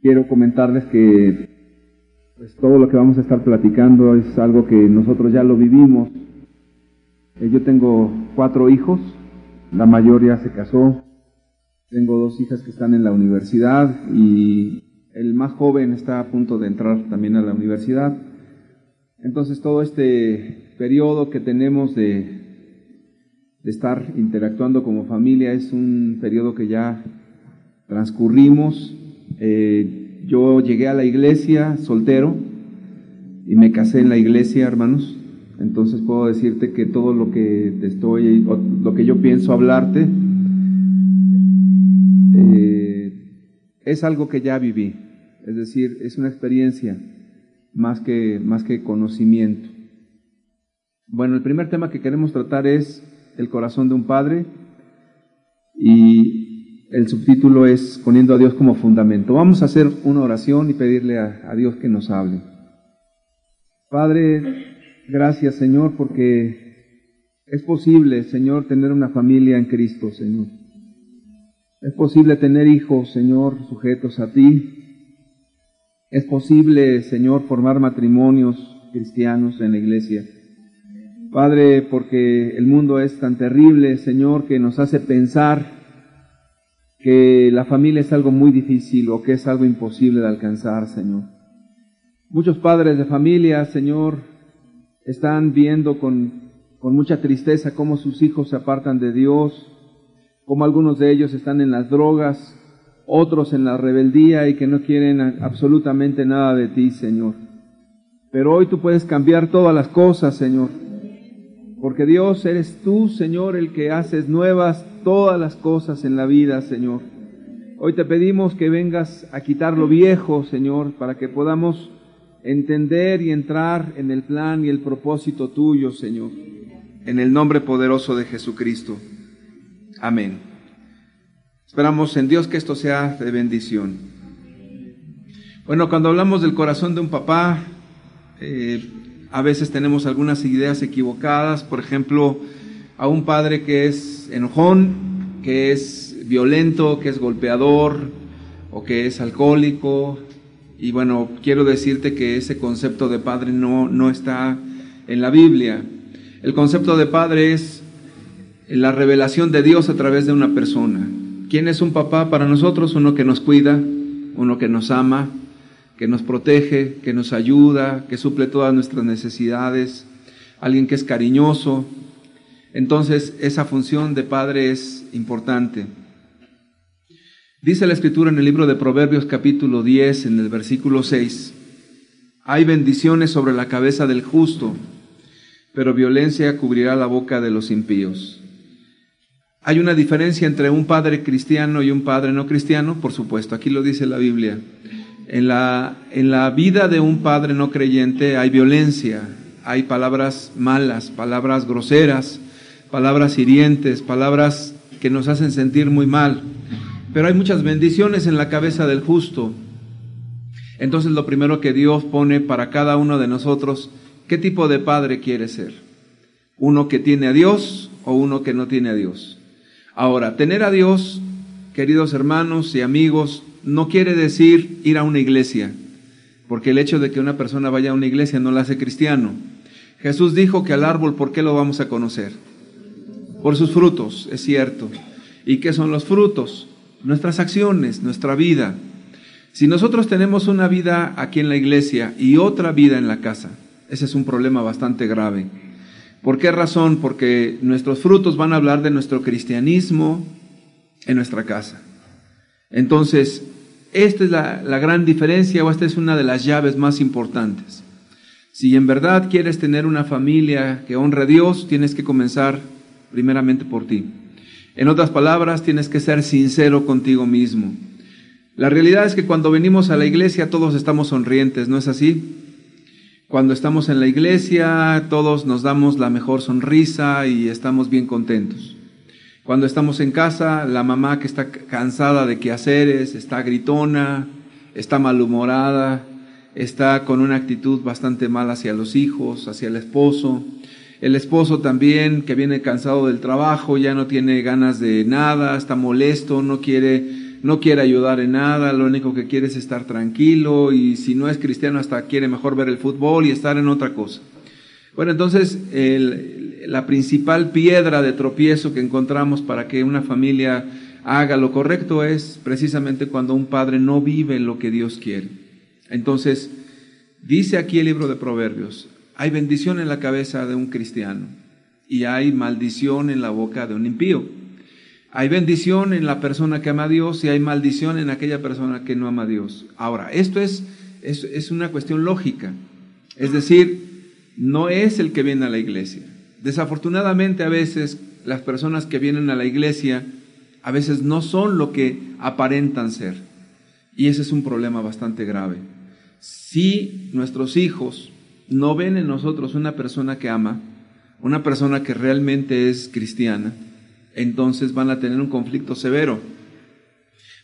Quiero comentarles que pues, todo lo que vamos a estar platicando es algo que nosotros ya lo vivimos. Eh, yo tengo cuatro hijos, la mayoría se casó, tengo dos hijas que están en la universidad y el más joven está a punto de entrar también a la universidad. Entonces todo este periodo que tenemos de, de estar interactuando como familia es un periodo que ya transcurrimos. Eh, yo llegué a la iglesia soltero y me casé en la iglesia, hermanos. Entonces puedo decirte que todo lo que te estoy, lo que yo pienso hablarte, eh, es algo que ya viví, es decir, es una experiencia más que, más que conocimiento. Bueno, el primer tema que queremos tratar es el corazón de un padre y el subtítulo es poniendo a Dios como fundamento. Vamos a hacer una oración y pedirle a, Dios que nos hable. Padre, gracias Señor porque es posible, Señor, tener una familia en Cristo, Señor. Es posible tener hijos, Señor, sujetos a ti. Es posible, Señor, formar matrimonios cristianos en la iglesia. Padre, porque el mundo es tan terrible, Señor, que nos hace pensar que la familia es algo muy difícil o que es algo imposible de alcanzar, Señor. Muchos padres de familia, Señor, están viendo con, con mucha tristeza cómo sus hijos se apartan de Dios, como algunos de ellos están en las drogas, otros en la rebeldía y que no quieren absolutamente nada de ti, Señor. Pero hoy tú puedes cambiar todas las cosas, Señor. Porque Dios eres tú, Señor, el que haces nuevas todas las cosas en la vida, Señor. Hoy te pedimos que vengas a quitar lo viejo, Señor, para que podamos entender y entrar en el plan y el propósito tuyo, Señor. En el nombre poderoso de Jesucristo. Amén. Esperamos en Dios que esto sea de bendición. Bueno, cuando hablamos del corazón de un papá, eh, a veces tenemos algunas ideas equivocadas. Por ejemplo, a un padre que es enojón, que es violento, que es golpeador o que es alcohólico. Y bueno, quiero decirte que ese concepto de padre no, no está en la Biblia. El concepto de padre es la revelación de Dios a través de una persona. ¿Quién es un papá para nosotros? Uno que nos cuida, uno que nos ama, que nos protege, que nos ayuda, que suple todas nuestras necesidades, alguien que es cariñoso. Entonces, esa función de padre es importante. Dice la escritura en el libro de Proverbios capítulo 10, en el versículo 6, hay bendiciones sobre la cabeza del justo, pero violencia cubrirá la boca de los impíos. ¿Hay una diferencia entre un padre cristiano y un padre no cristiano? Por supuesto, aquí lo dice la Biblia. En la, en la vida de un padre no creyente hay violencia, hay palabras malas, palabras groseras, palabras hirientes, palabras que nos hacen sentir muy mal. Pero hay muchas bendiciones en la cabeza del justo. Entonces lo primero que Dios pone para cada uno de nosotros, ¿qué tipo de padre quiere ser? ¿Uno que tiene a Dios o uno que no tiene a Dios? Ahora, tener a Dios, queridos hermanos y amigos, no quiere decir ir a una iglesia, porque el hecho de que una persona vaya a una iglesia no la hace cristiano. Jesús dijo que al árbol, ¿por qué lo vamos a conocer? Por sus frutos, es cierto. ¿Y qué son los frutos? Nuestras acciones, nuestra vida. Si nosotros tenemos una vida aquí en la iglesia y otra vida en la casa, ese es un problema bastante grave. ¿Por qué razón? Porque nuestros frutos van a hablar de nuestro cristianismo en nuestra casa. Entonces, esta es la, gran diferencia o esta es una de las llaves más importantes. Si en verdad quieres tener una familia que honre a Dios, tienes que comenzar primeramente por ti. En otras palabras, tienes que ser sincero contigo mismo. La realidad es que cuando venimos a la iglesia todos estamos sonrientes, ¿no es así? Cuando estamos en la iglesia, todos nos damos la mejor sonrisa y estamos bien contentos. Cuando estamos en casa, la mamá que está cansada de quehaceres, está gritona, está malhumorada, está con una actitud bastante mala hacia los hijos, hacia el esposo. El esposo también, que viene cansado del trabajo, ya no tiene ganas de nada, está molesto, no quiere no quiere ayudar en nada, lo único que quiere es estar tranquilo y si no es cristiano hasta quiere mejor ver el fútbol y estar en otra cosa. Bueno, entonces la principal piedra de tropiezo que encontramos para que una familia haga lo correcto es precisamente cuando un padre no vive lo que Dios quiere. Entonces, dice aquí el libro de Proverbios, hay bendición en la cabeza de un cristiano y hay maldición en la boca de un impío. Hay bendición en la persona que ama a Dios y hay maldición en aquella persona que no ama a Dios. Ahora, esto es, es, es una cuestión lógica. Es decir, no es el que viene a la iglesia. Desafortunadamente a veces las personas que vienen a la iglesia a veces no son lo que aparentan ser. Y ese es un problema bastante grave. Si nuestros hijos no ven en nosotros una persona que ama, una persona que realmente es cristiana, entonces van a tener un conflicto severo.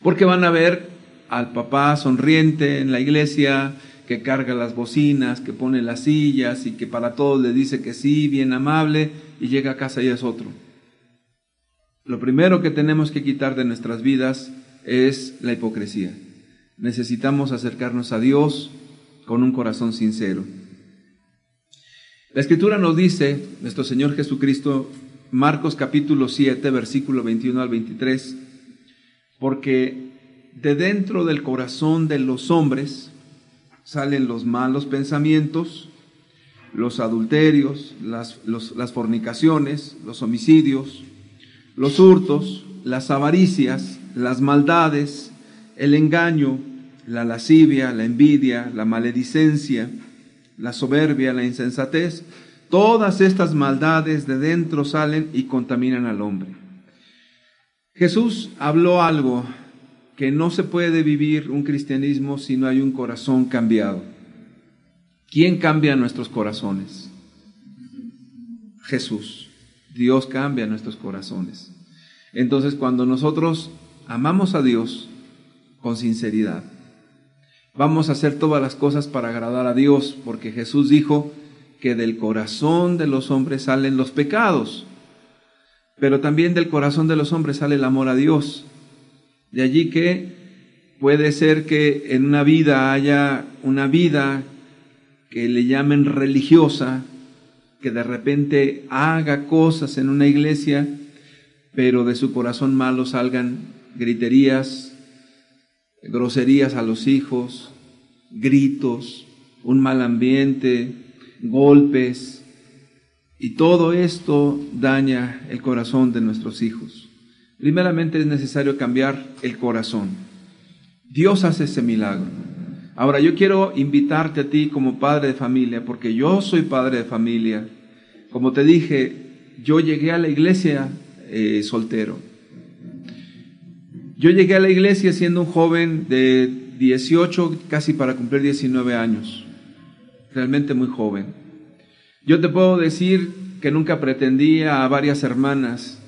Porque van a ver al papá sonriente en la iglesia, que carga las bocinas, que pone las sillas y que para todos le dice que sí, bien amable, y llega a casa y es otro. Lo primero que tenemos que quitar de nuestras vidas es la hipocresía. Necesitamos acercarnos a Dios con un corazón sincero. La escritura nos dice, nuestro Señor Jesucristo, Marcos capítulo 7, versículo 21 al 23, porque de dentro del corazón de los hombres salen los malos pensamientos, los adulterios, las, las fornicaciones, los homicidios, los hurtos, las avaricias, las maldades, el engaño, la lascivia, la envidia, la maledicencia, la soberbia, la insensatez, todas estas maldades de dentro salen y contaminan al hombre. Jesús habló algo que no se puede vivir un cristianismo si no hay un corazón cambiado. ¿Quién cambia nuestros corazones? Jesús. Dios cambia nuestros corazones. Entonces, cuando nosotros amamos a Dios con sinceridad, vamos a hacer todas las cosas para agradar a Dios, porque Jesús dijo que del corazón de los hombres salen los pecados, pero también del corazón de los hombres sale el amor a Dios. De allí que puede ser que en una vida haya una vida que le llamen religiosa, que de repente haga cosas en una iglesia, pero de su corazón malo salgan griterías, groserías a los hijos, gritos, un mal ambiente, golpes, y todo esto daña el corazón de nuestros hijos. Primeramente es necesario cambiar el corazón. Dios hace ese milagro. Ahora yo quiero invitarte a ti como padre de familia, porque yo soy padre de familia. Como te dije, yo llegué a la iglesia eh, soltero. Yo llegué a la iglesia siendo un joven de 18, casi para cumplir 19 años, realmente muy joven. Yo te puedo decir que nunca pretendía a varias hermanas.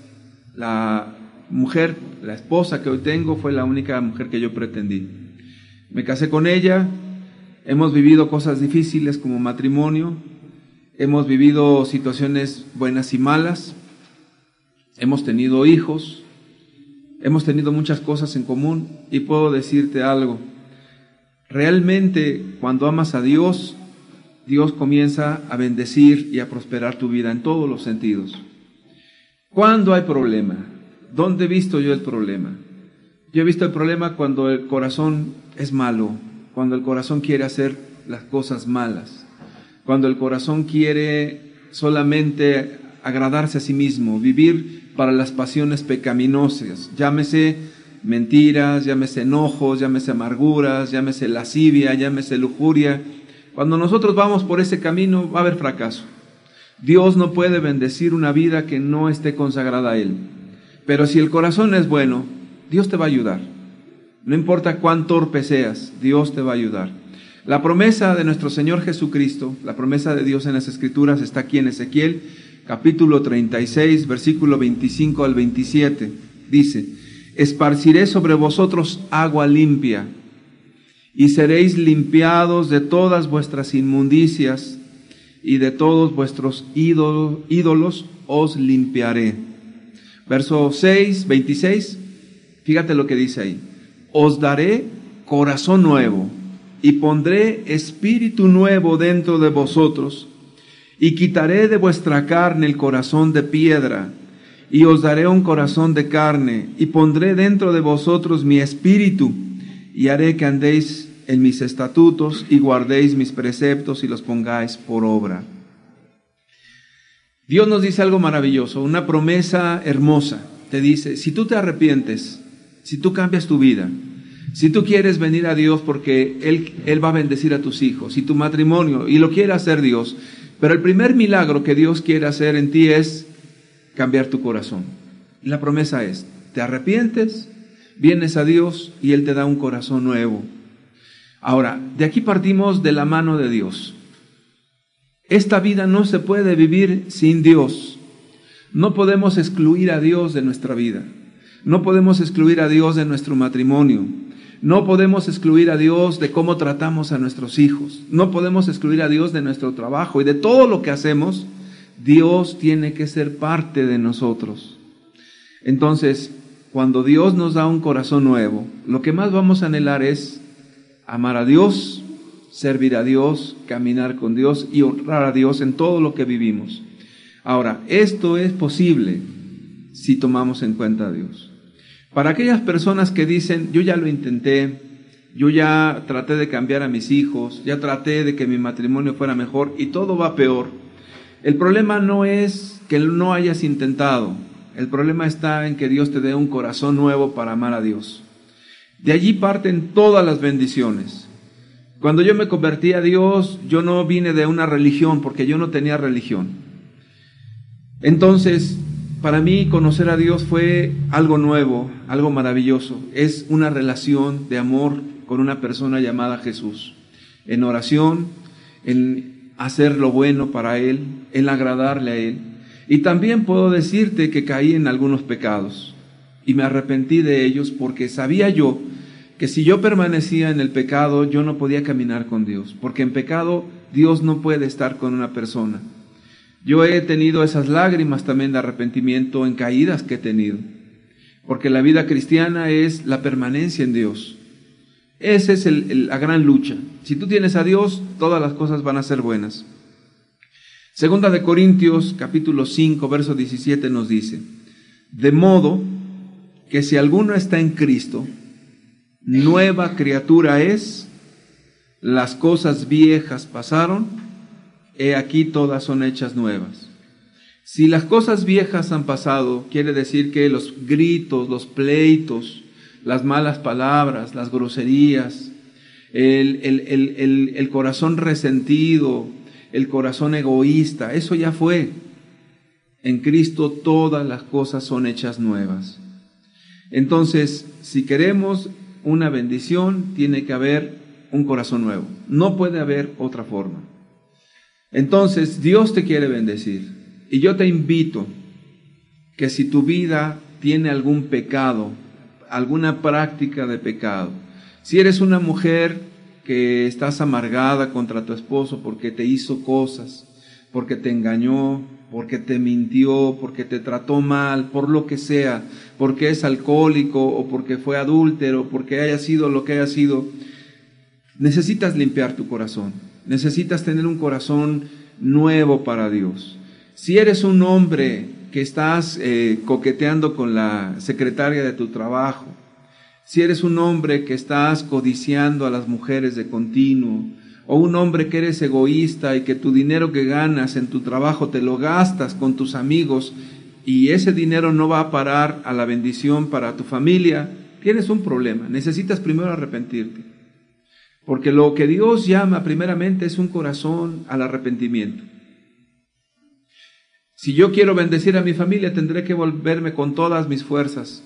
La mujer, la esposa que hoy tengo, fue la única mujer que yo pretendí. Me casé con ella, hemos vivido cosas difíciles como matrimonio, hemos vivido situaciones buenas y malas, hemos tenido hijos, hemos tenido muchas cosas en común y puedo decirte algo. Realmente cuando amas a Dios, Dios comienza a bendecir y a prosperar tu vida en todos los sentidos. ¿Cuándo hay problema? ¿Dónde he visto yo el problema? Yo he visto el problema cuando el corazón es malo, cuando el corazón quiere hacer las cosas malas, cuando el corazón quiere solamente agradarse a sí mismo, vivir para las pasiones pecaminosas, llámese mentiras, llámese enojos, llámese amarguras, llámese lascivia, llámese lujuria. Cuando nosotros vamos por ese camino va a haber fracaso. Dios no puede bendecir una vida que no esté consagrada a Él. Pero si el corazón es bueno, Dios te va a ayudar. No importa cuán torpe seas, Dios te va a ayudar. La promesa de nuestro Señor Jesucristo, la promesa de Dios en las Escrituras está aquí en Ezequiel capítulo 36, versículo 25 al 27. Dice, esparciré sobre vosotros agua limpia y seréis limpiados de todas vuestras inmundicias y de todos vuestros ídolos, os limpiaré. Verso 6, 26, fíjate lo que dice ahí. os daré corazón nuevo y pondré espíritu nuevo dentro de vosotros y quitaré de vuestra carne el corazón de piedra y os daré un corazón de carne y pondré dentro de vosotros mi espíritu y haré que andéis en mis estatutos y guardéis mis preceptos y los pongáis por obra. Dios nos dice algo maravilloso, una promesa hermosa. Te dice, si tú te arrepientes, si tú cambias tu vida, si tú quieres venir a Dios porque Él, Él va a bendecir a tus hijos y tu matrimonio, y lo quiere hacer Dios, pero el primer milagro que Dios quiere hacer en ti es cambiar tu corazón. La promesa es, te arrepientes, vienes a Dios y Él te da un corazón nuevo. Ahora, de aquí partimos de la mano de Dios. Esta vida no se puede vivir sin Dios. No podemos excluir a Dios de nuestra vida. No podemos excluir a Dios de nuestro matrimonio. No podemos excluir a Dios de cómo tratamos a nuestros hijos. No podemos excluir a Dios de nuestro trabajo y de todo lo que hacemos. Dios tiene que ser parte de nosotros. Entonces, cuando Dios nos da un corazón nuevo, lo que más vamos a anhelar es amar a Dios, servir a Dios, caminar con Dios y honrar a Dios en todo lo que vivimos. Ahora, esto es posible si tomamos en cuenta a Dios. Para aquellas personas que dicen, yo ya lo intenté, yo ya traté de cambiar a mis hijos, ya traté de que mi matrimonio fuera mejor y todo va peor. El problema no es que no hayas intentado, el problema está en que Dios te dé un corazón nuevo para amar a Dios. De allí parten todas las bendiciones. Cuando yo me convertí a Dios, yo no vine de una religión porque yo no tenía religión. Entonces, para mí conocer a Dios fue algo nuevo, algo maravilloso. Es una relación de amor con una persona llamada Jesús. En oración, en hacer lo bueno para Él, en agradarle a Él. Y también puedo decirte que caí en algunos pecados y me arrepentí de ellos porque sabía yo que si yo permanecía en el pecado, yo no podía caminar con Dios, porque en pecado Dios no puede estar con una persona. Yo he tenido esas lágrimas también de arrepentimiento en caídas que he tenido, porque la vida cristiana es la permanencia en Dios. Esa es la gran lucha. Si tú tienes a Dios, todas las cosas van a ser buenas. Segunda de Corintios capítulo 5, verso 17 nos dice, de modo que si alguno está en Cristo, nueva criatura es, las cosas viejas pasaron, he aquí todas son hechas nuevas. Si las cosas viejas han pasado, quiere decir que los gritos, los pleitos, las malas palabras, las groserías, el, el, el corazón resentido, el corazón egoísta, eso ya fue. En Cristo todas las cosas son hechas nuevas. Entonces, si queremos una bendición, tiene que haber un corazón nuevo. No puede haber otra forma. Entonces, Dios te quiere bendecir. Y yo te invito que si tu vida tiene algún pecado, alguna práctica de pecado, si eres una mujer que estás amargada contra tu esposo porque te hizo cosas, porque te engañó, porque te mintió, porque te trató mal, por lo que sea, porque es alcohólico o porque fue adúltero, porque haya sido lo que haya sido, necesitas limpiar tu corazón, necesitas tener un corazón nuevo para Dios. Si eres un hombre que estás eh, coqueteando con la secretaria de tu trabajo, si eres un hombre que estás codiciando a las mujeres de continuo, o un hombre que eres egoísta y que tu dinero que ganas en tu trabajo te lo gastas con tus amigos y ese dinero no va a parar a la bendición para tu familia, tienes un problema. Necesitas primero arrepentirte. Porque lo que Dios llama primeramente es un corazón al arrepentimiento. Si yo quiero bendecir a mi familia, tendré que volverme con todas mis fuerzas,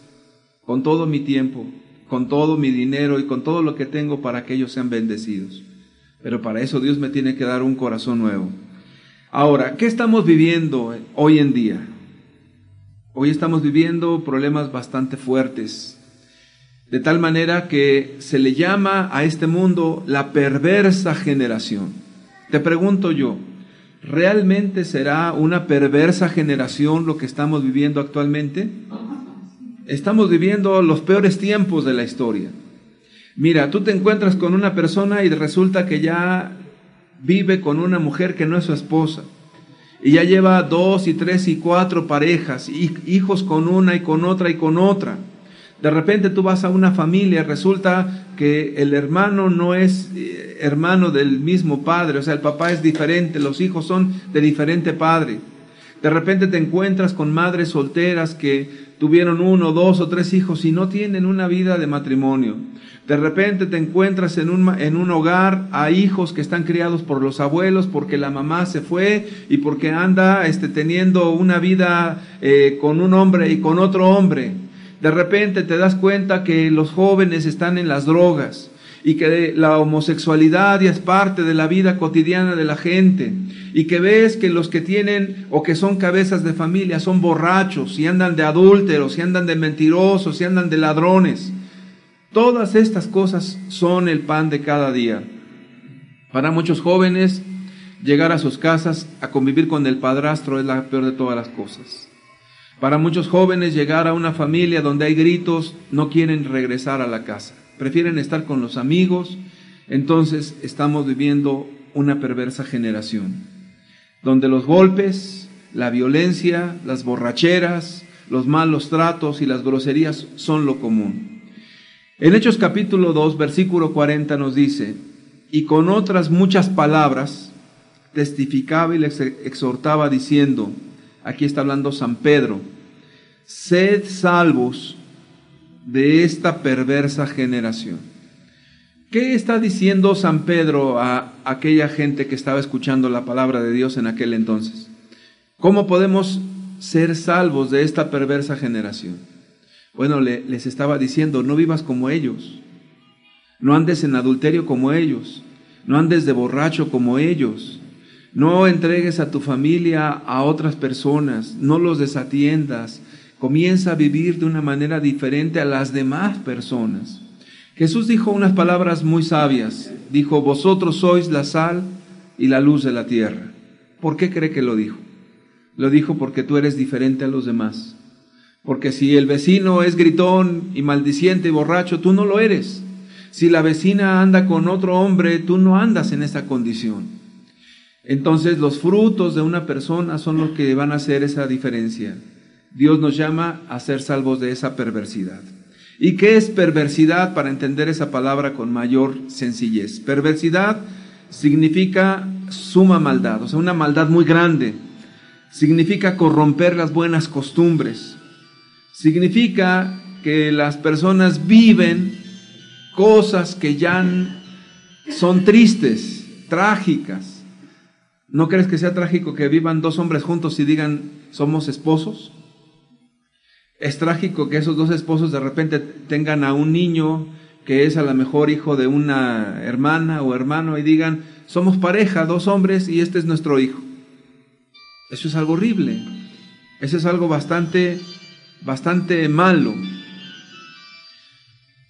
con todo mi tiempo, con todo mi dinero y con todo lo que tengo para que ellos sean bendecidos. Pero para eso Dios me tiene que dar un corazón nuevo. Ahora, ¿qué estamos viviendo hoy en día? Hoy estamos viviendo problemas bastante fuertes, de tal manera que se le llama a este mundo la perversa generación. Te pregunto yo, ¿realmente será una perversa generación lo que estamos viviendo actualmente? Estamos viviendo los peores tiempos de la historia. Mira, tú te encuentras con una persona y resulta que ya vive con una mujer que no es su esposa. Y ya lleva dos y tres y cuatro parejas, hijos con una y con otra y con otra. De repente tú vas a una familia, resulta que el hermano no es eh, hermano del mismo padre, o sea, el papá es diferente, los hijos son de diferente padre. De repente te encuentras con madres solteras que tuvieron uno, dos o tres hijos y no tienen una vida de matrimonio. De repente te encuentras en un, en un hogar a hijos que están criados por los abuelos porque la mamá se fue y porque anda este, teniendo una vida eh, con un hombre y con otro hombre. De repente te das cuenta que los jóvenes están en las drogas y que la homosexualidad es parte de la vida cotidiana de la gente y que ves que los que tienen o que son cabezas de familia son borrachos y andan de adúlteros y andan de mentirosos y andan de ladrones. Todas estas cosas son el pan de cada día. Para muchos jóvenes, llegar a sus casas a convivir con el padrastro es la peor de todas las cosas. Para muchos jóvenes llegar a una familia donde hay gritos, no quieren regresar a la casa, prefieren estar con los amigos, entonces estamos viviendo una perversa generación, donde los golpes, la violencia, las borracheras, los malos tratos y las groserías son lo común. En Hechos capítulo 2, versículo 40 nos dice, y con otras muchas palabras testificaba y les exhortaba diciendo, aquí está hablando San Pedro, sed salvos de esta perversa generación. ¿Qué está diciendo San Pedro a aquella gente que estaba escuchando la palabra de Dios en aquel entonces? ¿Cómo podemos ser salvos de esta perversa generación? Bueno, les estaba diciendo, no vivas como ellos, no andes en adulterio como ellos, no andes de borracho como ellos, no entregues a tu familia a otras personas, no los desatiendas, comienza a vivir de una manera diferente a las demás personas. Jesús dijo unas palabras muy sabias. Dijo, vosotros sois la sal y la luz de la tierra. ¿Por qué cree que lo dijo? Lo dijo porque tú eres diferente a los demás. Porque si el vecino es gritón y maldiciente y borracho, tú no lo eres. Si la vecina anda con otro hombre, tú no andas en esa condición. Entonces los frutos de una persona son los que van a hacer esa diferencia. Dios nos llama a ser salvos de esa perversidad. ¿Y qué es perversidad para entender esa palabra con mayor sencillez? Perversidad significa suma maldad, o sea, una maldad muy grande. Significa corromper las buenas costumbres. Significa que las personas viven cosas que ya son tristes, trágicas. ¿No crees que sea trágico que vivan dos hombres juntos y digan somos esposos? Es trágico que esos dos esposos de repente tengan a un niño que es a lo mejor hijo de una hermana o hermano y digan, somos pareja, dos hombres y este es nuestro hijo. Eso es algo horrible. Eso es algo bastante, bastante malo.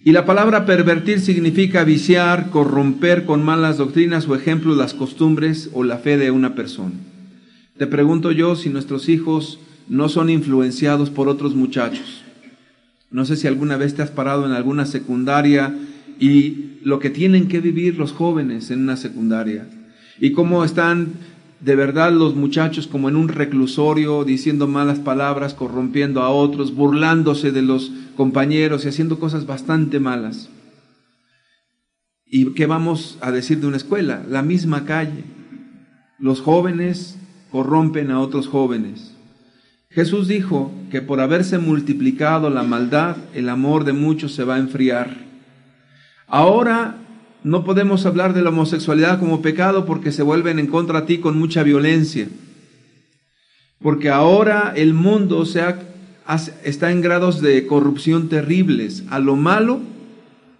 Y la palabra pervertir significa viciar, corromper con malas doctrinas o ejemplos las costumbres o la fe de una persona. Te pregunto yo si nuestros hijos no son influenciados por otros muchachos. No sé si alguna vez te has parado en alguna secundaria y lo que tienen que vivir los jóvenes en una secundaria y cómo están de verdad los muchachos como en un reclusorio diciendo malas palabras, corrompiendo a otros, burlándose de los compañeros y haciendo cosas bastante malas. ¿Y qué vamos a decir de una escuela? La misma calle. Los jóvenes corrompen a otros jóvenes. Jesús dijo que por haberse multiplicado la maldad, el amor de muchos se va a enfriar. Ahora no podemos hablar de la homosexualidad como pecado porque se vuelven en contra de ti con mucha violencia. Porque ahora el mundo está en grados de corrupción terribles. A lo malo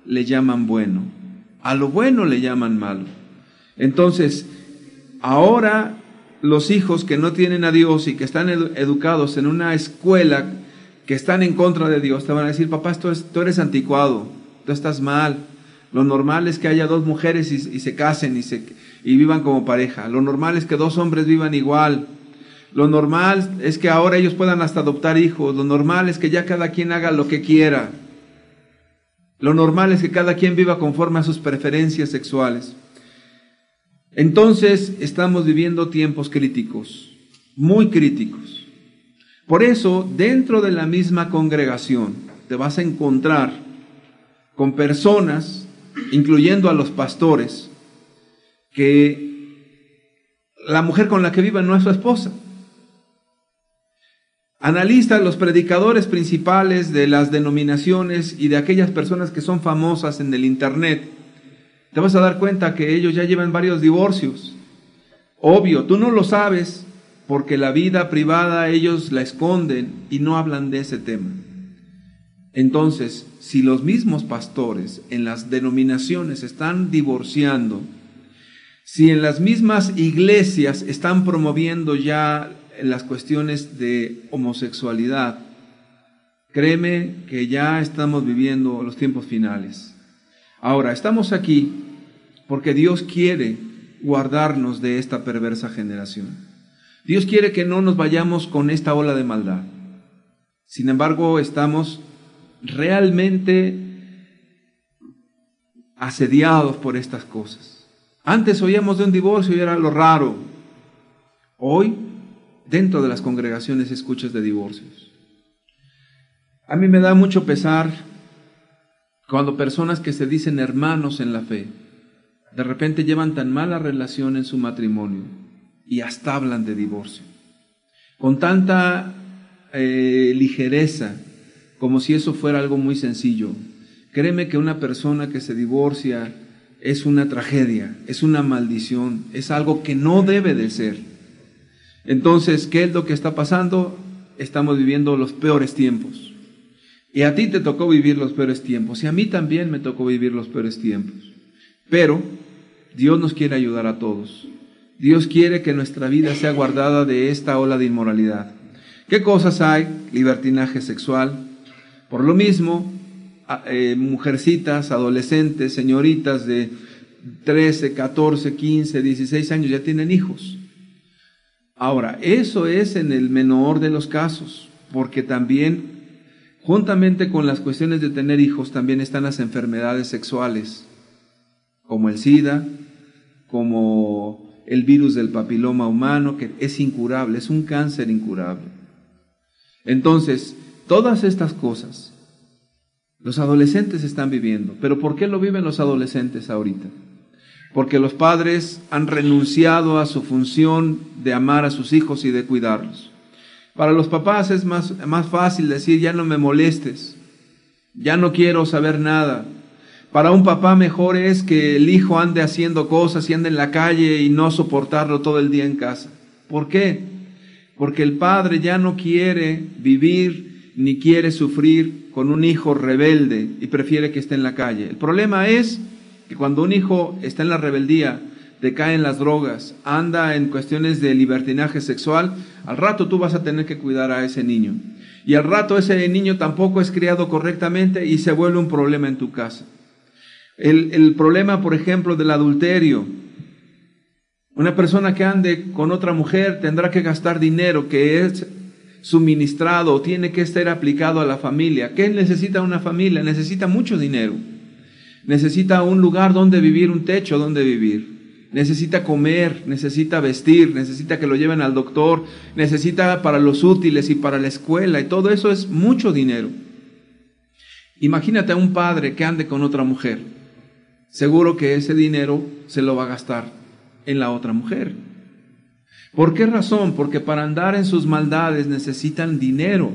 le llaman bueno, a lo bueno le llaman malo. Entonces, ahora los hijos que no tienen a Dios y que están educados en una escuela que están en contra de Dios, te van a decir, papá, tú, eres anticuado, tú estás mal. Lo normal es que haya dos mujeres y, se casen y, se, y vivan como pareja. Lo normal es que dos hombres vivan igual. Lo normal es que ahora ellos puedan hasta adoptar hijos. Lo normal es que ya cada quien haga lo que quiera. Lo normal es que cada quien viva conforme a sus preferencias sexuales. Entonces estamos viviendo tiempos críticos, muy críticos. Por eso, dentro de la misma congregación, te vas a encontrar con personas, incluyendo a los pastores, que la mujer con la que vive no es su esposa. Analiza los predicadores principales de las denominaciones y de aquellas personas que son famosas en el Internet. Te vas a dar cuenta que ellos ya llevan varios divorcios. Obvio, tú no lo sabes porque la vida privada ellos la esconden y no hablan de ese tema. Entonces, si los mismos pastores en las denominaciones están divorciando, si en las mismas iglesias están promoviendo ya las cuestiones de homosexualidad, créeme que ya estamos viviendo los tiempos finales. Ahora, estamos aquí porque Dios quiere guardarnos de esta perversa generación. Dios quiere que no nos vayamos con esta ola de maldad. Sin embargo, estamos realmente asediados por estas cosas. Antes oíamos de un divorcio y era lo raro. Hoy, dentro de las congregaciones, escuchas de divorcios. A mí me da mucho pesar cuando personas que se dicen hermanos en la fe, de repente llevan tan mala relación en su matrimonio y hasta hablan de divorcio. Con tanta eh, ligereza, como si eso fuera algo muy sencillo. Créeme que una persona que se divorcia es una tragedia, es una maldición, es algo que no debe de ser. Entonces, ¿qué es lo que está pasando? Estamos viviendo los peores tiempos. Y a ti te tocó vivir los peores tiempos, y a mí también me tocó vivir los peores tiempos. Pero Dios nos quiere ayudar a todos. Dios quiere que nuestra vida sea guardada de esta ola de inmoralidad. ¿Qué cosas hay? Libertinaje sexual, por lo mismo, eh, mujercitas, adolescentes, señoritas de 13, 14, 15, 16 años ya tienen hijos. Ahora, eso es en el menor de los casos, porque también, juntamente con las cuestiones de tener hijos, también están las enfermedades sexuales, como el SIDA, como el virus del papiloma humano, que es incurable, es un cáncer incurable. Entonces, Todas estas cosas los adolescentes están viviendo. ¿Pero por qué lo viven los adolescentes ahorita? Porque los padres han renunciado a su función de amar a sus hijos y de cuidarlos. Para los papás es más, más fácil decir, ya no me molestes, ya no quiero saber nada. Para un papá mejor es que el hijo ande haciendo cosas y ande en la calle y no soportarlo todo el día en casa. ¿Por qué? Porque el padre ya no quiere vivir ni quiere sufrir con un hijo rebelde y prefiere que esté en la calle. El problema es que cuando un hijo está en la rebeldía, decae en las drogas, anda en cuestiones de libertinaje sexual, al rato tú vas a tener que cuidar a ese niño. Y al rato ese niño tampoco es criado correctamente y se vuelve un problema en tu casa. El, el problema, por ejemplo, del adulterio. Una persona que ande con otra mujer tendrá que gastar dinero que es suministrado, tiene que estar aplicado a la familia. ¿Qué necesita una familia? Necesita mucho dinero. Necesita un lugar donde vivir, un techo donde vivir. Necesita comer, necesita vestir, necesita que lo lleven al doctor, necesita para los útiles y para la escuela y todo eso es mucho dinero. Imagínate a un padre que ande con otra mujer. Seguro que ese dinero se lo va a gastar en la otra mujer. ¿Por qué razón? Porque para andar en sus maldades necesitan dinero.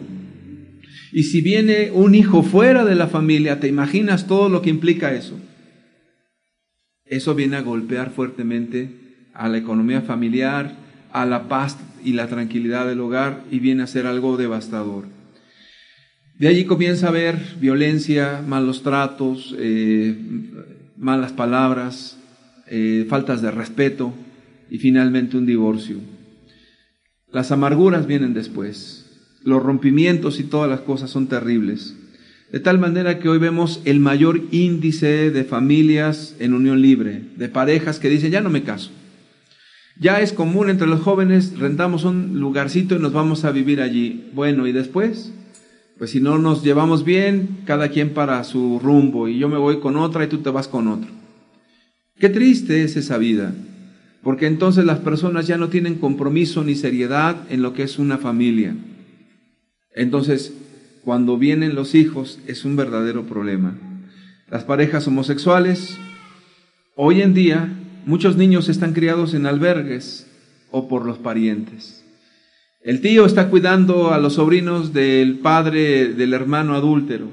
Y si viene un hijo fuera de la familia, ¿te imaginas todo lo que implica eso? Eso viene a golpear fuertemente a la economía familiar, a la paz y la tranquilidad del hogar y viene a ser algo devastador. De allí comienza a haber violencia, malos tratos, eh, malas palabras, eh, faltas de respeto, y finalmente un divorcio. Las amarguras vienen después, los rompimientos y todas las cosas son terribles. De tal manera que hoy vemos el mayor índice de familias en unión libre, de parejas que dicen, ya no me caso. Ya es común entre los jóvenes, rentamos un lugarcito y nos vamos a vivir allí. Bueno, ¿y después? Pues si no nos llevamos bien, cada quien para su rumbo y yo me voy con otra y tú te vas con otro. Qué triste es esa vida, porque entonces las personas ya no tienen compromiso ni seriedad en lo que es una familia. Entonces, cuando vienen los hijos es un verdadero problema. Las parejas homosexuales, hoy en día muchos niños están criados en albergues o por los parientes. El tío está cuidando a los sobrinos del padre del hermano adúltero.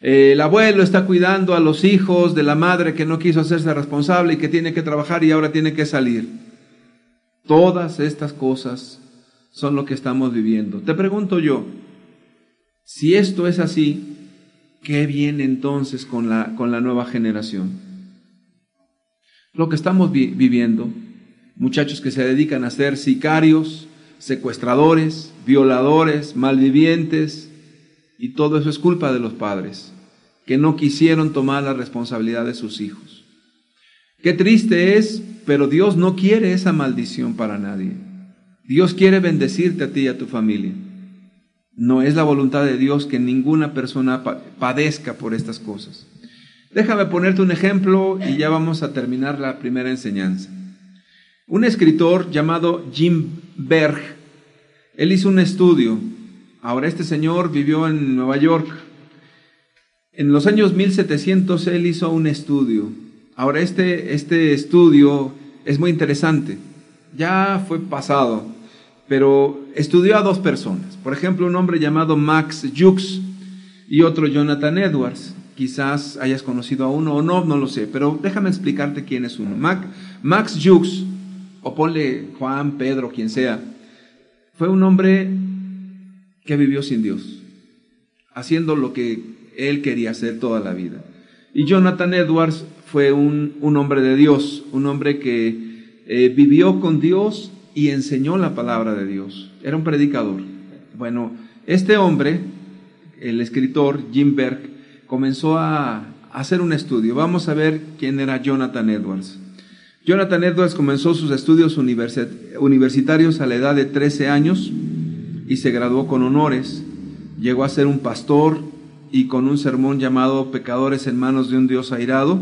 El abuelo está cuidando a los hijos de la madre que no quiso hacerse responsable y que tiene que trabajar y ahora tiene que salir. Todas estas cosas son lo que estamos viviendo. Te pregunto yo, si esto es así, ¿qué viene entonces con la, con la nueva generación? Lo que estamos viviendo, muchachos que se dedican a ser sicarios, secuestradores, violadores, malvivientes, y todo eso es culpa de los padres, que no quisieron tomar la responsabilidad de sus hijos. Qué triste es, pero Dios no quiere esa maldición para nadie. Dios quiere bendecirte a ti y a tu familia. No es la voluntad de Dios que ninguna persona padezca por estas cosas. Déjame ponerte un ejemplo y ya vamos a terminar la primera enseñanza. Un escritor llamado Jim Berg, él hizo un estudio. Ahora este señor vivió en Nueva York. En los años 1700 él hizo un estudio. Ahora este, este estudio es muy interesante. Ya fue pasado, pero estudió a dos personas. Por ejemplo, un hombre llamado Max Jukes y otro Jonathan Edwards. Quizás hayas conocido a uno o no, no lo sé, pero déjame explicarte quién es uno. Max Jukes o ponle Juan, Pedro, quien sea, fue un hombre que vivió sin Dios, haciendo lo que él quería hacer toda la vida. Y Jonathan Edwards fue un, un hombre de Dios, un hombre que eh, vivió con Dios y enseñó la palabra de Dios. Era un predicador. Bueno, este hombre, el escritor Jim Berg, comenzó a hacer un estudio. Vamos a ver quién era Jonathan Edwards. Jonathan Edwards comenzó sus estudios universitarios a la edad de 13 años y se graduó con honores. Llegó a ser un pastor y con un sermón llamado Pecadores en manos de un Dios airado.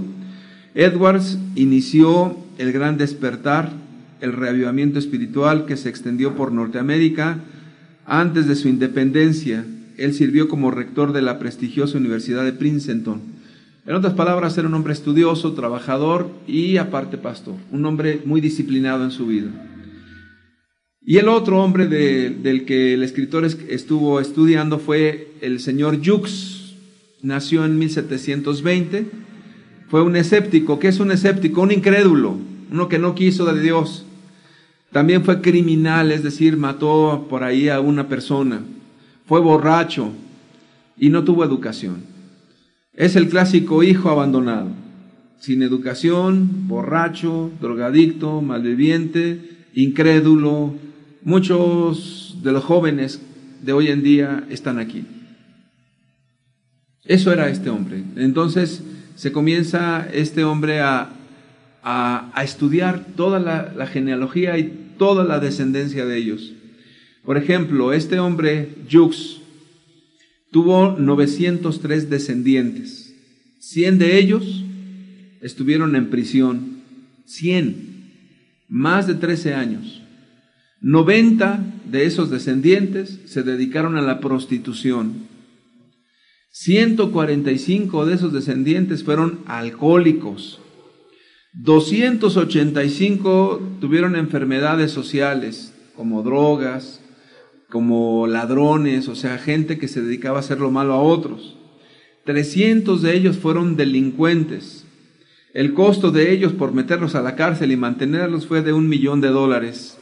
Edwards inició el gran despertar, el reavivamiento espiritual que se extendió por Norteamérica. Antes de su independencia, él sirvió como rector de la prestigiosa Universidad de Princeton en otras palabras, era un hombre estudioso, trabajador y aparte pastor, un hombre muy disciplinado en su vida. Y el otro hombre del que el escritor estuvo estudiando fue el señor Jux. Nació en 1720. Fue un escéptico. ¿Qué es un escéptico? Un incrédulo, uno que no quiso de Dios. También fue criminal, es decir, mató por ahí a una persona. Fue borracho y no tuvo educación. Es el clásico hijo abandonado, sin educación, borracho, drogadicto, malviviente, incrédulo. Muchos de los jóvenes de hoy en día están aquí. Eso era este hombre. Entonces se comienza este hombre a, a, estudiar toda la, genealogía y toda la descendencia de ellos. Por ejemplo, este hombre, Jux, tuvo 903 descendientes. 100 de ellos estuvieron en prisión. 100, más de 13 años. 90 de esos descendientes se dedicaron a la prostitución. 145 de esos descendientes fueron alcohólicos. 285 tuvieron enfermedades sociales como drogas, como ladrones, o sea, gente que se dedicaba a hacer lo malo a otros. 300 de ellos fueron delincuentes. El costo de ellos por meterlos a la cárcel y mantenerlos fue de un millón de dólares.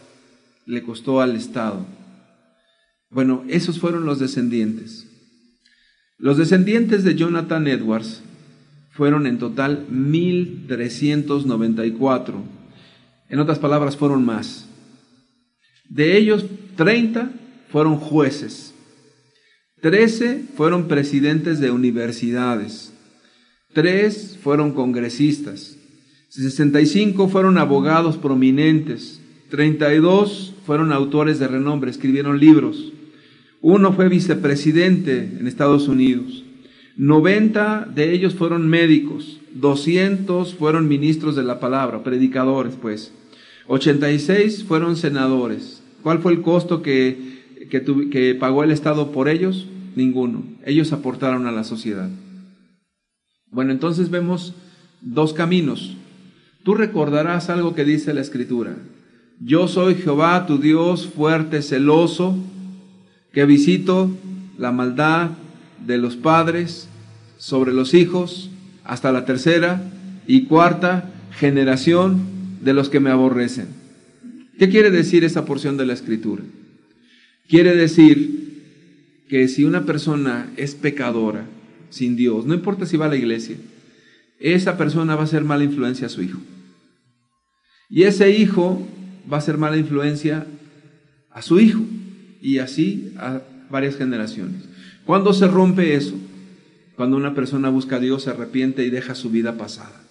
Le costó al Estado. Bueno, esos fueron los descendientes. Los descendientes de Jonathan Edwards fueron en total 1394. En otras palabras, fueron más. De ellos, 30 fueron jueces. Trece fueron presidentes de universidades. Tres fueron congresistas. 65 fueron abogados prominentes. 32 fueron autores de renombre, escribieron libros. Uno fue vicepresidente en Estados Unidos. 90 de ellos fueron médicos. 200 fueron ministros de la palabra, predicadores, pues. 86 fueron senadores. ¿Cuál fue el costo que, que, pagó el Estado por ellos? Ninguno. Ellos aportaron a la sociedad. Bueno, entonces vemos dos caminos. Tú recordarás algo que dice la Escritura. Yo soy Jehová, tu Dios, fuerte, celoso, que visito la maldad de los padres sobre los hijos hasta la tercera y cuarta generación de los que me aborrecen. ¿Qué quiere decir esa porción de la escritura? Quiere decir que si una persona es pecadora, sin Dios, no importa si va a la iglesia, esa persona va a ser mala influencia a su hijo. Y ese hijo va a ser mala influencia a su hijo y así a varias generaciones. ¿Cuándo se rompe eso? Cuando una persona busca a Dios, se arrepiente y deja su vida pasada.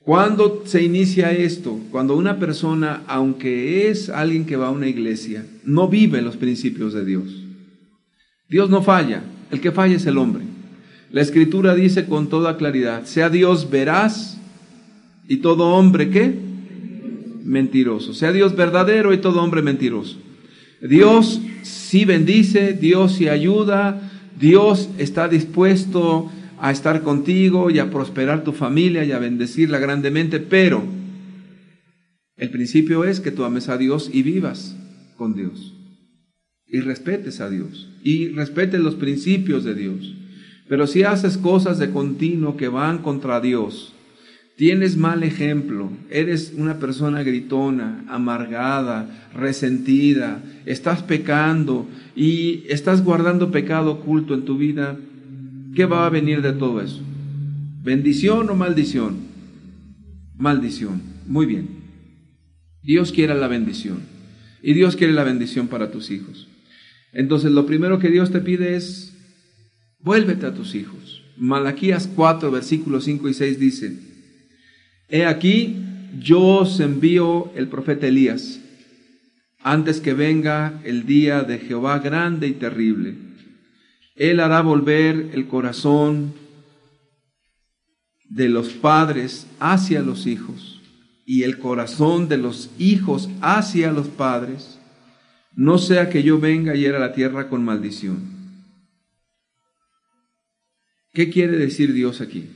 ¿Cuándo se inicia esto? Cuando una persona, aunque es alguien que va a una iglesia, no vive los principios de Dios. Dios no falla, el que falla es el hombre. La escritura dice con toda claridad, sea Dios veraz y todo hombre qué? Mentiroso. Sea Dios verdadero y todo hombre mentiroso. Dios sí bendice, Dios sí ayuda, Dios está dispuesto a estar contigo y a prosperar tu familia y a bendecirla grandemente, pero el principio es que tú ames a Dios y vivas con Dios. Y respetes a Dios. Y respetes los principios de Dios. Pero si haces cosas de continuo que van contra Dios, tienes mal ejemplo, eres una persona gritona, amargada, resentida, estás pecando y estás guardando pecado oculto en tu vida, ¿qué va a venir de todo eso? ¿Bendición o maldición? Maldición. Muy bien. Dios quiere la bendición. Y Dios quiere la bendición para tus hijos. Entonces lo primero que Dios te pide es, vuélvete a tus hijos. Malaquías 4, versículos 5 y 6 dice, He aquí, yo os envío el profeta Elías, antes que venga el día de Jehová grande y terrible. Él hará volver el corazón de los padres hacia los hijos y el corazón de los hijos hacia los padres, no sea que yo venga y era la tierra con maldición. ¿Qué quiere decir Dios aquí?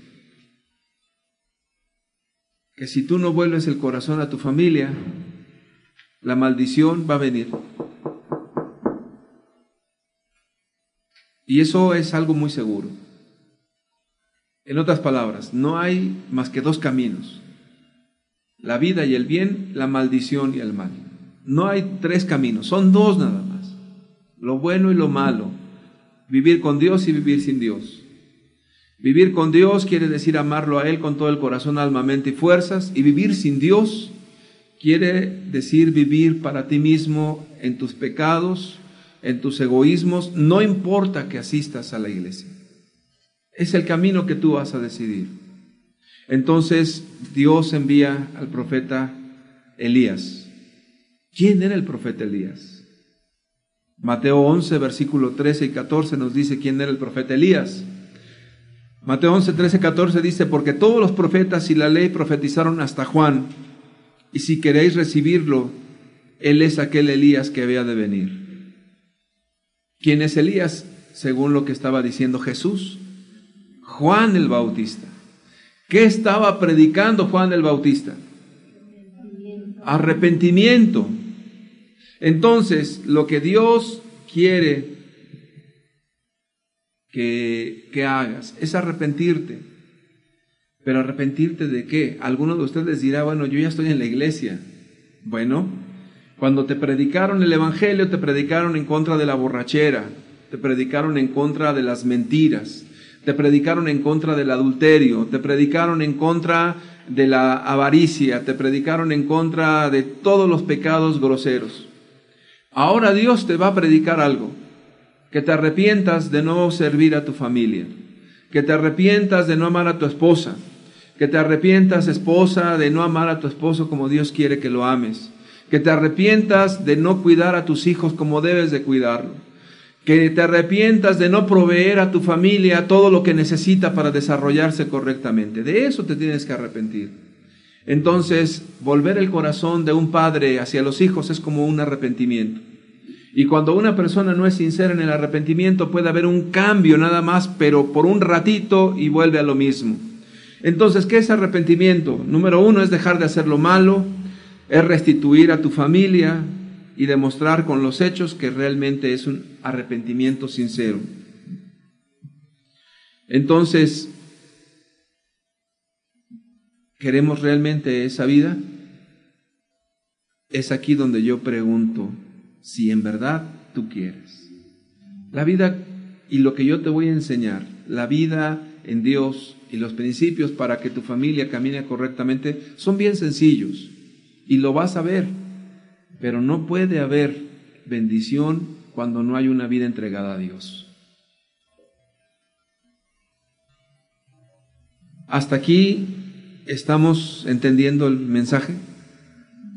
Que si tú no vuelves el corazón a tu familia, la maldición va a venir. Y eso es algo muy seguro. En otras palabras, no hay más que dos caminos. La vida y el bien, la maldición y el mal. No hay tres caminos, son dos nada más. Lo bueno y lo malo. Vivir con Dios y vivir sin Dios. Vivir con Dios quiere decir amarlo a Él con todo el corazón, alma, mente y fuerzas. Y vivir sin Dios quiere decir vivir para ti mismo en tus pecados, en tus egoísmos, no importa que asistas a la iglesia. Es el camino que tú vas a decidir. Entonces Dios envía al profeta Elías. ¿Quién era el profeta Elías? Mateo 11, versículo 13 y 14 nos dice quién era el profeta Elías. Mateo 11, 13, 14 dice, porque todos los profetas y la ley profetizaron hasta Juan, y si queréis recibirlo, él es aquel Elías que había de venir. ¿Quién es Elías? Según lo que estaba diciendo Jesús. Juan el Bautista. ¿Qué estaba predicando Juan el Bautista? Arrepentimiento. Entonces, lo que Dios quiere que, hagas, es arrepentirte. Pero arrepentirte de qué? Alguno de ustedes dirá, bueno, yo ya estoy en la iglesia. Bueno, cuando te predicaron el Evangelio, te predicaron en contra de la borrachera, te predicaron en contra de las mentiras, te predicaron en contra del adulterio, te predicaron en contra de la avaricia, te predicaron en contra de todos los pecados groseros. Ahora Dios te va a predicar algo que te arrepientas de no servir a tu familia, que te arrepientas de no amar a tu esposa, que te arrepientas, esposa, de no amar a tu esposo como Dios quiere que lo ames, que te arrepientas de no cuidar a tus hijos como debes de cuidarlos, que te arrepientas de no proveer a tu familia todo lo que necesita para desarrollarse correctamente. De eso te tienes que arrepentir. Entonces, volver el corazón de un padre hacia los hijos es como un arrepentimiento. Y cuando una persona no es sincera en el arrepentimiento puede haber un cambio nada más, pero por un ratito y vuelve a lo mismo. Entonces, ¿qué es arrepentimiento? Número uno es dejar de hacer lo malo, es restituir a tu familia y demostrar con los hechos que realmente es un arrepentimiento sincero. Entonces, ¿queremos realmente esa vida? Es aquí donde yo pregunto si en verdad tú quieres. La vida y lo que yo te voy a enseñar, la vida en Dios y los principios para que tu familia camine correctamente son bien sencillos y lo vas a ver, pero no puede haber bendición cuando no hay una vida entregada a Dios. ¿Hasta aquí estamos entendiendo el mensaje?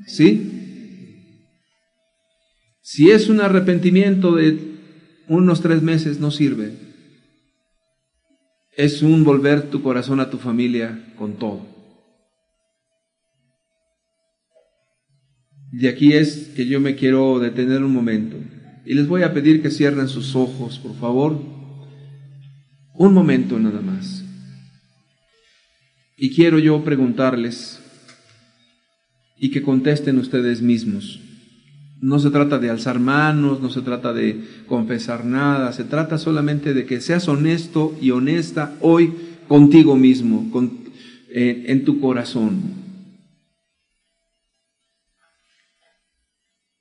¿Sí? Si es un arrepentimiento de unos tres meses, no sirve. Es un volver tu corazón a tu familia con todo. Y aquí es que yo me quiero detener un momento. Y les voy a pedir que cierren sus ojos, por favor. Un momento nada más. Y quiero yo preguntarles y que contesten ustedes mismos. No se trata de alzar manos, no se trata de confesar nada, se trata solamente de que seas honesto y honesta hoy contigo mismo, eh, en tu corazón.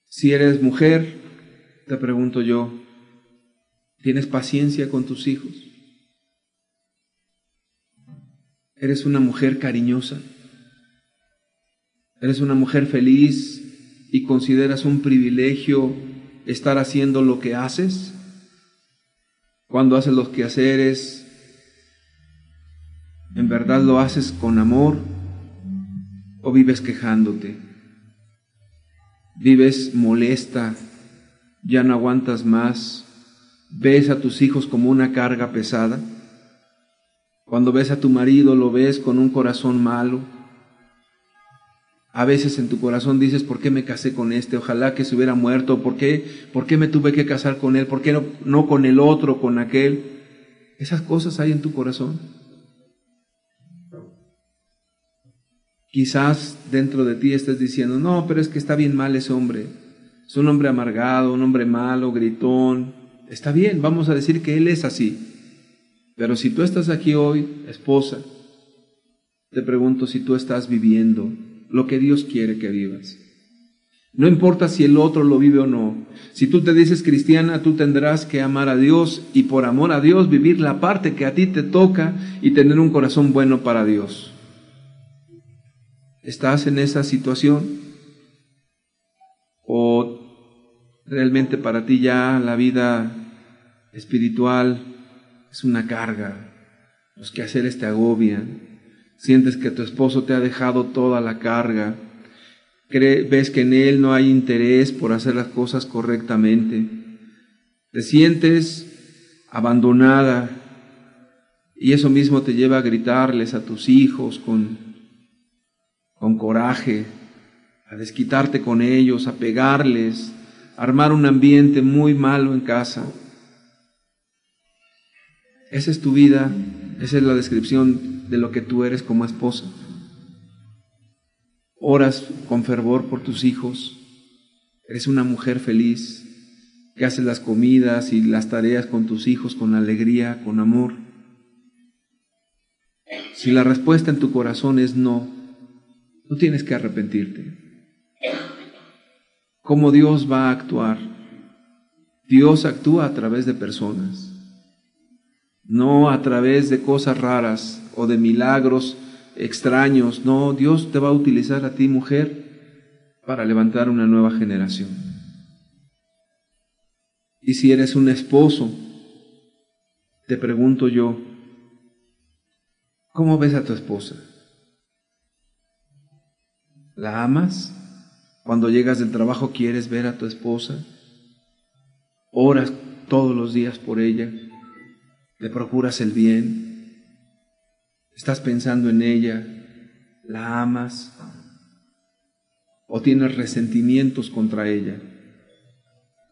Si eres mujer, te pregunto yo, ¿tienes paciencia con tus hijos? ¿Eres una mujer cariñosa? ¿Eres una mujer feliz y consideras un privilegio estar haciendo lo que haces? Cuando haces los quehaceres, ¿en verdad lo haces con amor o vives quejándote? vives molesta, ya no aguantas más, ves a tus hijos como una carga pesada. Cuando ves a tu marido lo ves con un corazón malo. A veces en tu corazón dices, ¿por qué me casé con este? Ojalá que se hubiera muerto. ¿Por qué, ¿Por qué me tuve que casar con él? ¿Por qué no, no con el otro, con aquel? Esas cosas hay en tu corazón. Quizás dentro de ti estés diciendo, no, pero es que está bien mal ese hombre. Es un hombre amargado, un hombre malo, gritón. Está bien, vamos a decir que él es así. Pero si tú estás aquí hoy, esposa, te pregunto si tú estás viviendo lo que Dios quiere que vivas. No importa si el otro lo vive o no. Si tú te dices cristiana, tú tendrás que amar a Dios y por amor a Dios vivir la parte que a ti te toca y tener un corazón bueno para Dios. ¿Estás en esa situación? ¿O realmente para ti ya la vida espiritual es una carga? Los quehaceres te agobian. Sientes que tu esposo te ha dejado toda la carga. ves que en él no hay interés por hacer las cosas correctamente. Te sientes abandonada y eso mismo te lleva a gritarles a tus hijos con con coraje, a desquitarte con ellos, a pegarles, a armar un ambiente muy malo en casa. Esa es tu vida, esa es la descripción de lo que tú eres como esposa. Oras con fervor por tus hijos, eres una mujer feliz, que haces las comidas y las tareas con tus hijos con alegría, con amor. Si la respuesta en tu corazón es no, Tú tienes que arrepentirte. ¿Cómo Dios va a actuar? Dios actúa a través de personas, no a través de cosas raras o de milagros extraños. No, Dios te va a utilizar a ti, mujer, para levantar una nueva generación. Y si eres un esposo, te pregunto yo, ¿cómo ves a tu esposa? ¿La amas? Cuando llegas del trabajo quieres ver a tu esposa, oras todos los días por ella, le procuras el bien, estás pensando en ella, la amas o tienes resentimientos contra ella.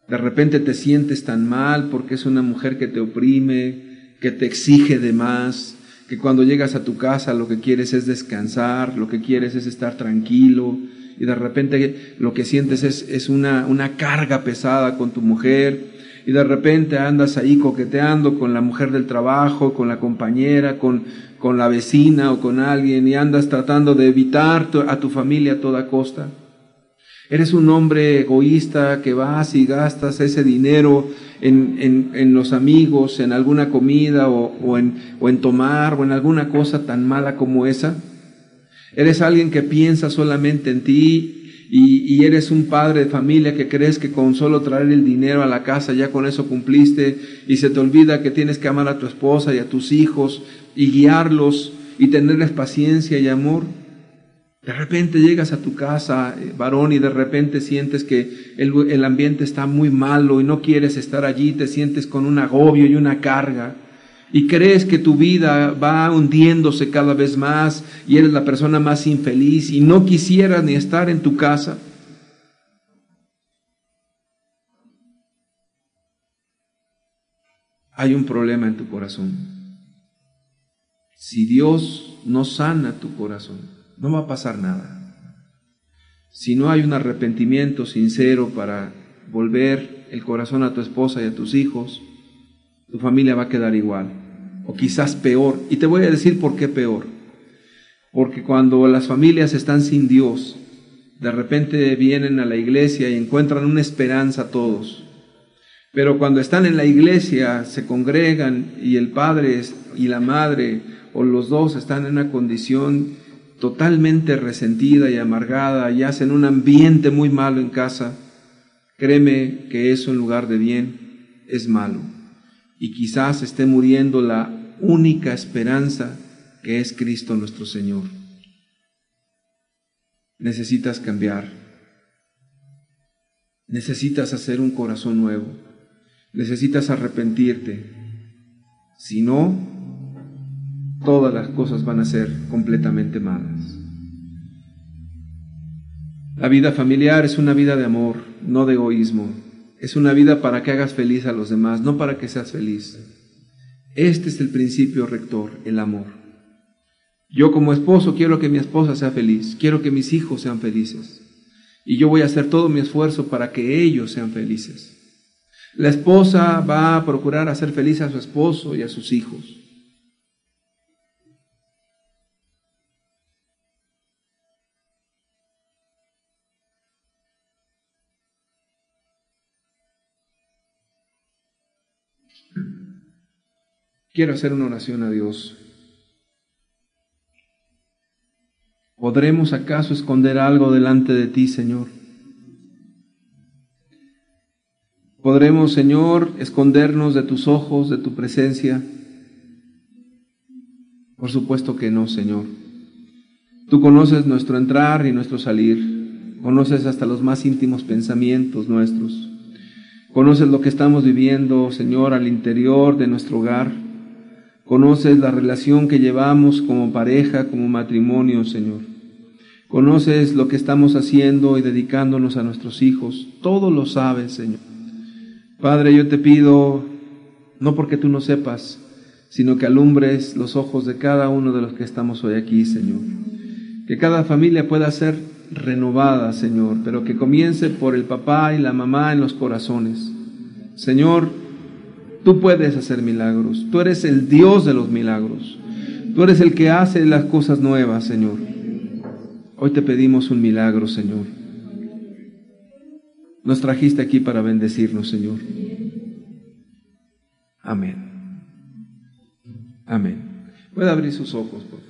De repente te sientes tan mal porque es una mujer que te oprime, que te exige de más, que cuando llegas a tu casa lo que quieres es descansar, lo que quieres es estar tranquilo, y de repente lo que sientes es, es una, una carga pesada con tu mujer, y de repente andas ahí coqueteando con la mujer del trabajo, con la compañera, con, con la vecina o con alguien, y andas tratando de evitar a tu familia a toda costa. Eres un hombre egoísta que vas y gastas ese dinero en, en, los amigos, en alguna comida o, o, en, o en tomar o en alguna cosa tan mala como esa. Eres alguien que piensa solamente en ti y, eres un padre de familia que crees que con solo traer el dinero a la casa ya con eso cumpliste y se te olvida que tienes que amar a tu esposa y a tus hijos y guiarlos y tenerles paciencia y amor. De repente llegas a tu casa, eh, varón, y de repente sientes que el, ambiente está muy malo y no quieres estar allí, te sientes con un agobio y una carga, y crees que tu vida va hundiéndose cada vez más y eres la persona más infeliz y no quisieras ni estar en tu casa. Hay un problema en tu corazón. Si Dios no sana tu corazón, no va a pasar nada. Si no hay un arrepentimiento sincero para volver el corazón a tu esposa y a tus hijos, tu familia va a quedar igual, o quizás peor. Y te voy a decir por qué peor. Porque cuando las familias están sin Dios, de repente vienen a la iglesia y encuentran una esperanza todos. Pero cuando están en la iglesia, se congregan y el padre y la madre o los dos están en una condición totalmente resentida y amargada y hacen un ambiente muy malo en casa, créeme que eso en lugar de bien es malo. Y quizás esté muriendo la única esperanza que es Cristo nuestro Señor. Necesitas cambiar. Necesitas hacer un corazón nuevo. Necesitas arrepentirte. Si no, todas las cosas van a ser completamente malas. La vida familiar es una vida de amor, no de egoísmo. Es una vida para que hagas feliz a los demás, no para que seas feliz. Este es el principio rector, el amor. Yo como esposo quiero que mi esposa sea feliz, quiero que mis hijos sean felices. Y yo voy a hacer todo mi esfuerzo para que ellos sean felices. La esposa va a procurar hacer feliz a su esposo y a sus hijos. Quiero hacer una oración a Dios. ¿Podremos acaso esconder algo delante de ti, Señor? ¿Podremos, Señor, escondernos de tus ojos, de tu presencia? Por supuesto que no, Señor. Tú conoces nuestro entrar y nuestro salir. Conoces hasta los más íntimos pensamientos nuestros. Conoces lo que estamos viviendo, Señor, al interior de nuestro hogar. Conoces la relación que llevamos como pareja, como matrimonio, Señor. Conoces lo que estamos haciendo y dedicándonos a nuestros hijos. Todo lo sabes, Señor. Padre, yo te pido, no porque tú no sepas, sino que alumbres los ojos de cada uno de los que estamos hoy aquí, Señor. Que cada familia pueda ser renovada, Señor, pero que comience por el papá y la mamá en los corazones. Señor, Tú puedes hacer milagros. Tú eres el Dios de los milagros. Tú eres el que hace las cosas nuevas, Señor. Hoy te pedimos un milagro, Señor. Nos trajiste aquí para bendecirnos, Señor. Amén. Amén. Puede abrir sus ojos, por.